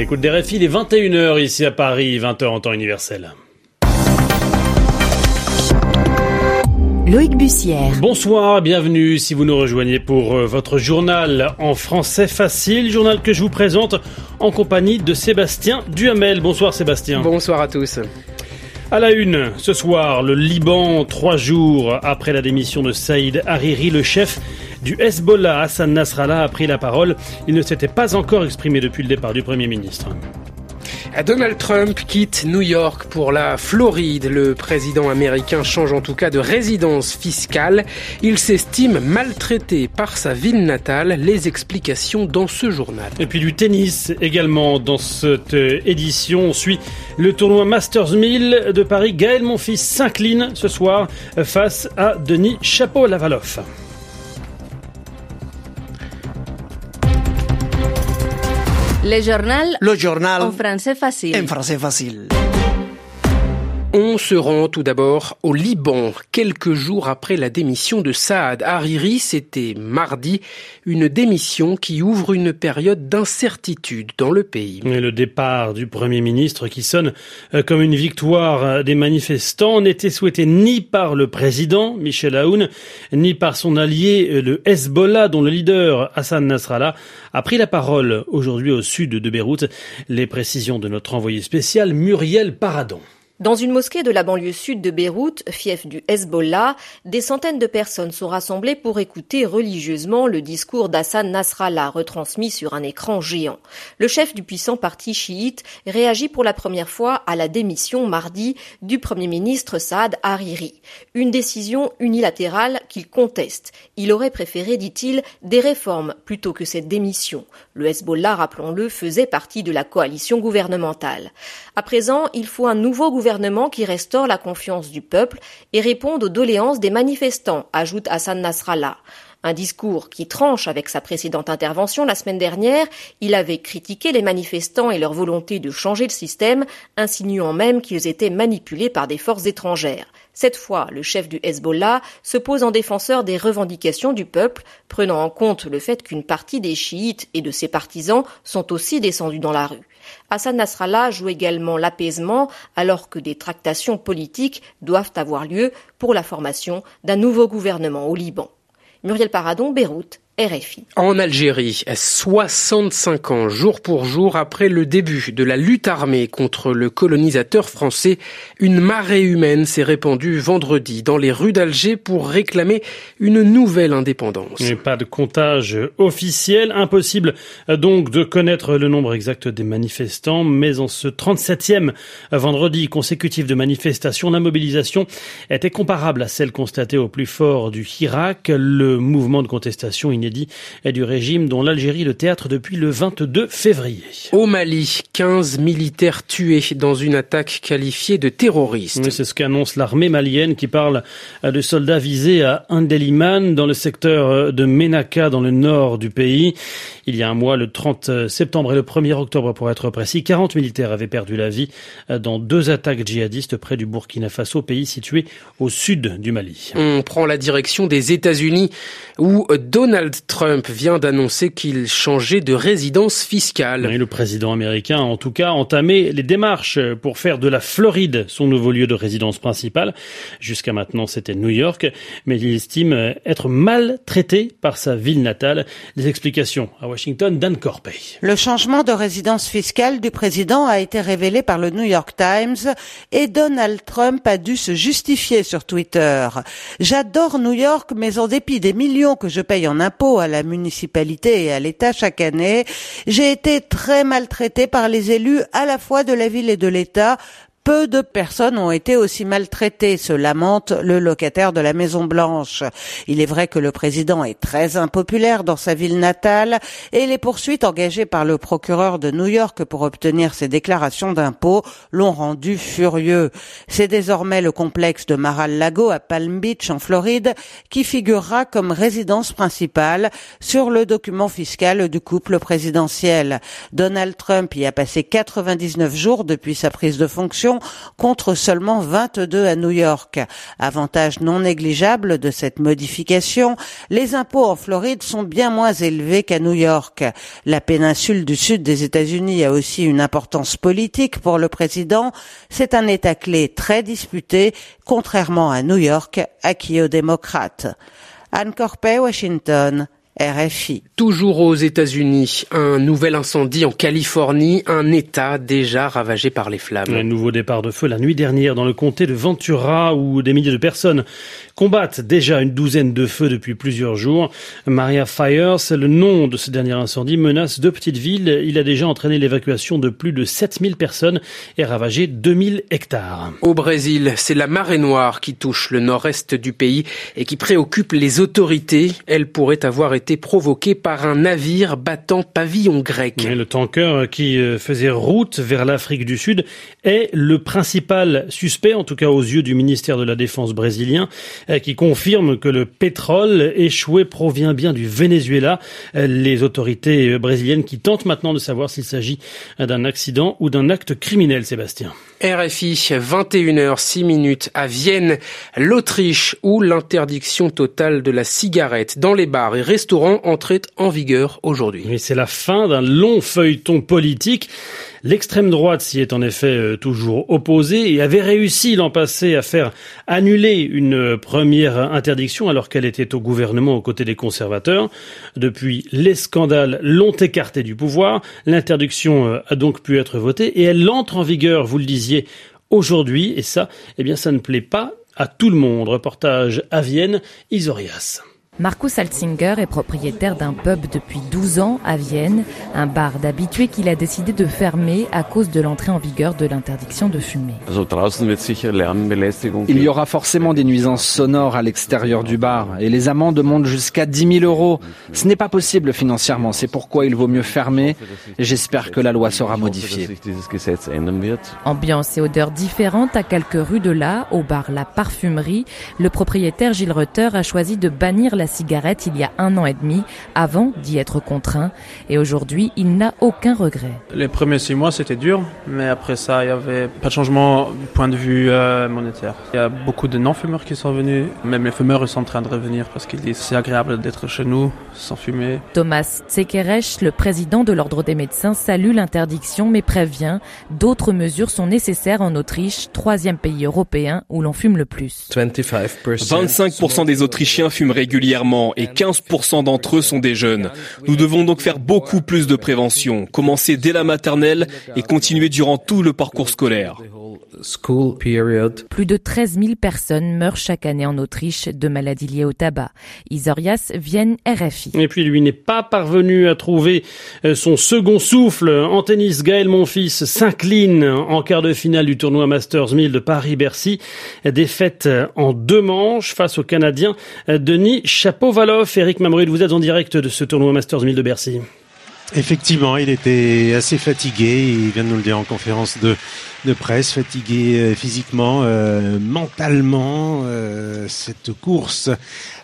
l'écoute des RFI, il est 21h ici à Paris, 20h en temps universel. Loïc Bussière. Bonsoir, bienvenue si vous nous rejoignez pour euh, votre journal en français facile, journal que je vous présente en compagnie de Sébastien Duhamel. Bonsoir Sébastien. Bonsoir à tous. À la une, ce soir, le Liban, trois jours après la démission de Saïd Hariri, le chef du Hezbollah, Hassan Nasrallah, a pris la parole. Il ne s'était pas encore exprimé depuis le départ du Premier ministre. Donald Trump quitte New York pour la Floride. Le président américain change en tout cas de résidence fiscale. Il s'estime maltraité par sa ville natale. Les explications dans ce journal. Et puis du tennis également dans cette édition. On suit le tournoi Masters 1000 de Paris. Gaël Monfils s'incline ce soir face à Denis Chapeau-Lavaloff. Le journal. Le journal. En français facile. En français facile. On se rend tout d'abord au Liban. Quelques jours après la démission de Saad Hariri, c'était mardi, une démission qui ouvre une période d'incertitude dans le pays. Le départ du Premier ministre qui sonne euh, comme une victoire des manifestants n'était souhaité ni par le président Michel Aoun, ni par son allié euh, le Hezbollah dont le leader Hassan Nasrallah a pris la parole aujourd'hui au sud de Beyrouth. Les précisions de notre envoyé spécial Muriel Paradon. Dans une mosquée de la banlieue sud de Beyrouth, fief du Hezbollah, des centaines de personnes sont rassemblées pour écouter religieusement le discours d'Hassan Nasrallah retransmis sur un écran géant. Le chef du puissant parti chiite réagit pour la première fois à la démission mardi du premier ministre Saad Hariri. Une décision unilatérale qu'il conteste. Il aurait préféré, dit-il, des réformes plutôt que cette démission. Le Hezbollah, rappelons-le, faisait partie de la coalition gouvernementale. À présent, il faut un nouveau gouvernement qui restaure la confiance du peuple et réponde aux doléances des manifestants, ajoute Hassan Nasrallah. Un discours qui tranche avec sa précédente intervention la semaine dernière. Il avait critiqué les manifestants et leur volonté de changer le système, insinuant même qu'ils étaient manipulés par des forces étrangères. Cette fois, le chef du Hezbollah se pose en défenseur des revendications du peuple, prenant en compte le fait qu'une partie des chiites et de ses partisans sont aussi descendus dans la rue. Hassan Nasrallah joue également l'apaisement alors que des tractations politiques doivent avoir lieu pour la formation d'un nouveau gouvernement au Liban. Muriel Paradon, Beyrouth, RFI. En Algérie, 65 ans jour pour jour après le début de la lutte armée contre le colonisateur français, une marée humaine s'est répandue vendredi dans les rues d'Alger pour réclamer une nouvelle indépendance. Mais pas de comptage officiel, impossible donc de connaître le nombre exact des manifestants, mais en ce 37e vendredi consécutif de manifestations, la mobilisation était comparable à celle constatée au plus fort du Hirak, le mouvement de contestation inédit et du régime dont l'Algérie le théâtre depuis le 22 février. Au Mali, 15 militaires tués dans une attaque qualifiée de terroriste. C'est ce qu'annonce l'armée malienne qui parle de soldats visés à Indeliman dans le secteur de Menaka dans le nord du pays. Il y a un mois, le 30 septembre et le 1er octobre pour être précis, 40 militaires avaient perdu la vie dans deux attaques djihadistes près du Burkina Faso, pays situé au sud du Mali. On prend la direction des États-Unis où Donald Trump vient d'annoncer qu'il changeait de résidence fiscale. Et le président américain a en tout cas entamé les démarches pour faire de la Floride son nouveau lieu de résidence principale. Jusqu'à maintenant, c'était New York, mais il estime être maltraité par sa ville natale. Les explications à Washington, Dan Corpey. Le changement de résidence fiscale du président a été révélé par le New York Times et Donald Trump a dû se justifier sur Twitter. J'adore New York, mais en dépit des millions que je paye en impôts à la municipalité et à l'État chaque année, j'ai été très maltraité par les élus à la fois de la ville et de l'État peu de personnes ont été aussi maltraitées, se lamente le locataire de la Maison Blanche. Il est vrai que le président est très impopulaire dans sa ville natale et les poursuites engagées par le procureur de New York pour obtenir ses déclarations d'impôts l'ont rendu furieux. C'est désormais le complexe de Mar-a-Lago à Palm Beach en Floride qui figurera comme résidence principale sur le document fiscal du couple présidentiel. Donald Trump y a passé 99 jours depuis sa prise de fonction contre seulement 22 à New York. Avantage non négligeable de cette modification, les impôts en Floride sont bien moins élevés qu'à New York. La péninsule du sud des États-Unis a aussi une importance politique pour le président. C'est un État clé très disputé, contrairement à New York, acquis aux démocrates. Anne Corpet, Washington. RFI. Toujours aux États-Unis, un nouvel incendie en Californie, un État déjà ravagé par les flammes. Un nouveau départ de feu la nuit dernière dans le comté de Ventura où des milliers de personnes combattent déjà une douzaine de feux depuis plusieurs jours. Maria Fires, le nom de ce dernier incendie, menace deux petites villes. Il a déjà entraîné l'évacuation de plus de 7000 personnes et ravagé 2000 hectares. Au Brésil, c'est la marée noire qui touche le nord-est du pays et qui préoccupe les autorités. Elle pourrait avoir été provoquée par un navire battant pavillon grec. le tanker qui euh, faisait route vers l'Afrique du Sud est le principal suspect, en tout cas aux yeux du ministère de la Défense brésilien. Euh, qui confirme que le pétrole échoué provient bien du Venezuela. Euh, les autorités brésiliennes qui tentent maintenant de savoir s'il s'agit d'un accident ou d'un acte criminel, Sébastien. RFI, 21h, 6 minutes à Vienne, l'Autriche, où l'interdiction totale de la cigarette dans les bars et restaurants entrait en vigueur aujourd'hui. Oui, c'est la fin d'un long feuilleton politique. L'extrême droite s'y est en effet euh, toujours opposée et avait réussi l'an passé à faire annuler une première interdiction alors qu'elle était au gouvernement aux côtés des conservateurs. Depuis, les scandales l'ont écartée du pouvoir. L'interdiction euh, a donc pu être votée et elle entre en vigueur, vous le disiez, aujourd'hui. Et ça, eh bien, ça ne plaît pas à tout le monde. Reportage à Vienne, Isorias. Markus Altzinger est propriétaire d'un pub depuis 12 ans à Vienne, un bar d'habitués qu'il a décidé de fermer à cause de l'entrée en vigueur de l'interdiction de fumer. Il y aura forcément des nuisances sonores à l'extérieur du bar et les amendes montent jusqu'à 10 000 euros. Ce n'est pas possible financièrement, c'est pourquoi il vaut mieux fermer et j'espère que la loi sera modifiée. Ambiance et odeurs différentes à quelques rues de là, au bar La Parfumerie, le propriétaire Gilles Rutter a choisi de bannir la cigarette il y a un an et demi, avant d'y être contraint. Et aujourd'hui, il n'a aucun regret. Les premiers six mois, c'était dur, mais après ça, il n'y avait pas de changement du point de vue euh, monétaire. Il y a beaucoup de non-fumeurs qui sont venus. Même les fumeurs sont en train de revenir parce qu'ils disent c'est agréable d'être chez nous sans fumer. Thomas Tsekeresh, le président de l'Ordre des médecins, salue l'interdiction mais prévient d'autres mesures sont nécessaires en Autriche, troisième pays européen où l'on fume le plus. 25% des Autrichiens fument régulièrement et 15% d'entre eux sont des jeunes. Nous devons donc faire beaucoup plus de prévention, commencer dès la maternelle et continuer durant tout le parcours scolaire. Plus de 13 000 personnes meurent chaque année en Autriche de maladies liées au tabac. Isorias viennent RFI. Et puis lui n'est pas parvenu à trouver euh, son second souffle. En tennis, Gaël Monfils s'incline en quart de finale du tournoi Masters 1000 de Paris-Bercy. Défaite en deux manches face au Canadien euh, Denis Chapovalov. Eric Mamrud, vous êtes en direct de ce tournoi Masters 1000 de Bercy. Effectivement, il était assez fatigué. Il vient de nous le dire en conférence de, de presse, fatigué euh, physiquement, euh, mentalement. Euh, cette course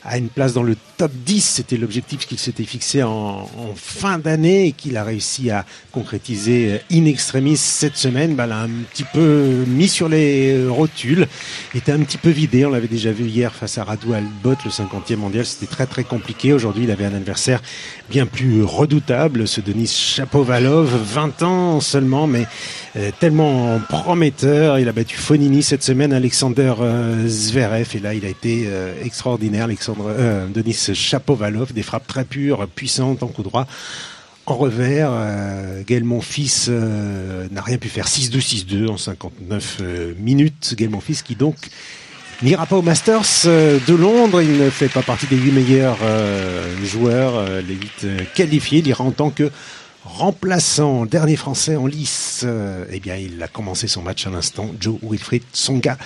a une place dans le top 10, c'était l'objectif qu'il s'était fixé en, en, fin d'année et qu'il a réussi à concrétiser in extremis cette semaine. Bah, l'a un petit peu mis sur les rotules, était un petit peu vidé. On l'avait déjà vu hier face à Radu Albot, le 50e mondial. C'était très très compliqué. Aujourd'hui, il avait un adversaire bien plus redoutable, ce Denis Chapovalov, 20 ans seulement, mais tellement prometteur. Il a battu Fonini cette semaine, Alexander euh, Zverev, et là il a été euh, extraordinaire. Alexandre euh, Denis Chapovalov, des frappes très pures, puissantes en coup droit. En revers, Gaël Monfils n'a rien pu faire. 6-2, 6-2 en 59 minutes. Gaël Monfils qui donc n'ira pas au Masters de Londres. Il ne fait pas partie des huit meilleurs joueurs, les huit qualifiés. Il ira en tant que remplaçant, dernier français en lice, euh, eh bien, il a commencé son match à l'instant. Joe Wilfried Songa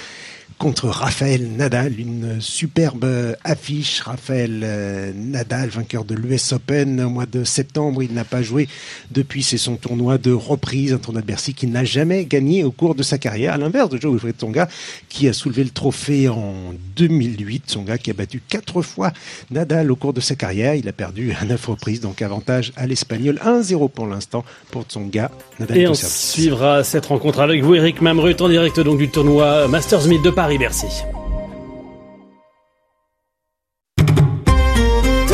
contre Raphaël Nadal. Une superbe affiche. Raphaël euh, Nadal, vainqueur de l'US Open au mois de septembre. Il n'a pas joué depuis. C'est son tournoi de reprise, un tournoi de Bercy qu'il n'a jamais gagné au cours de sa carrière. À l'inverse de Joe Wilfried Tsonga, qui a soulevé le trophée en 2008. Tsonga qui a battu quatre fois Nadal au cours de sa carrière. Il a perdu à neuf reprises, donc avantage à l'Espagnol. 1-0 pour l'instant pour Tsonga. Nadal Et on suivra cette rencontre avec vous, Eric Mamrut, en direct donc du tournoi Masters Myth de Paris. Merci.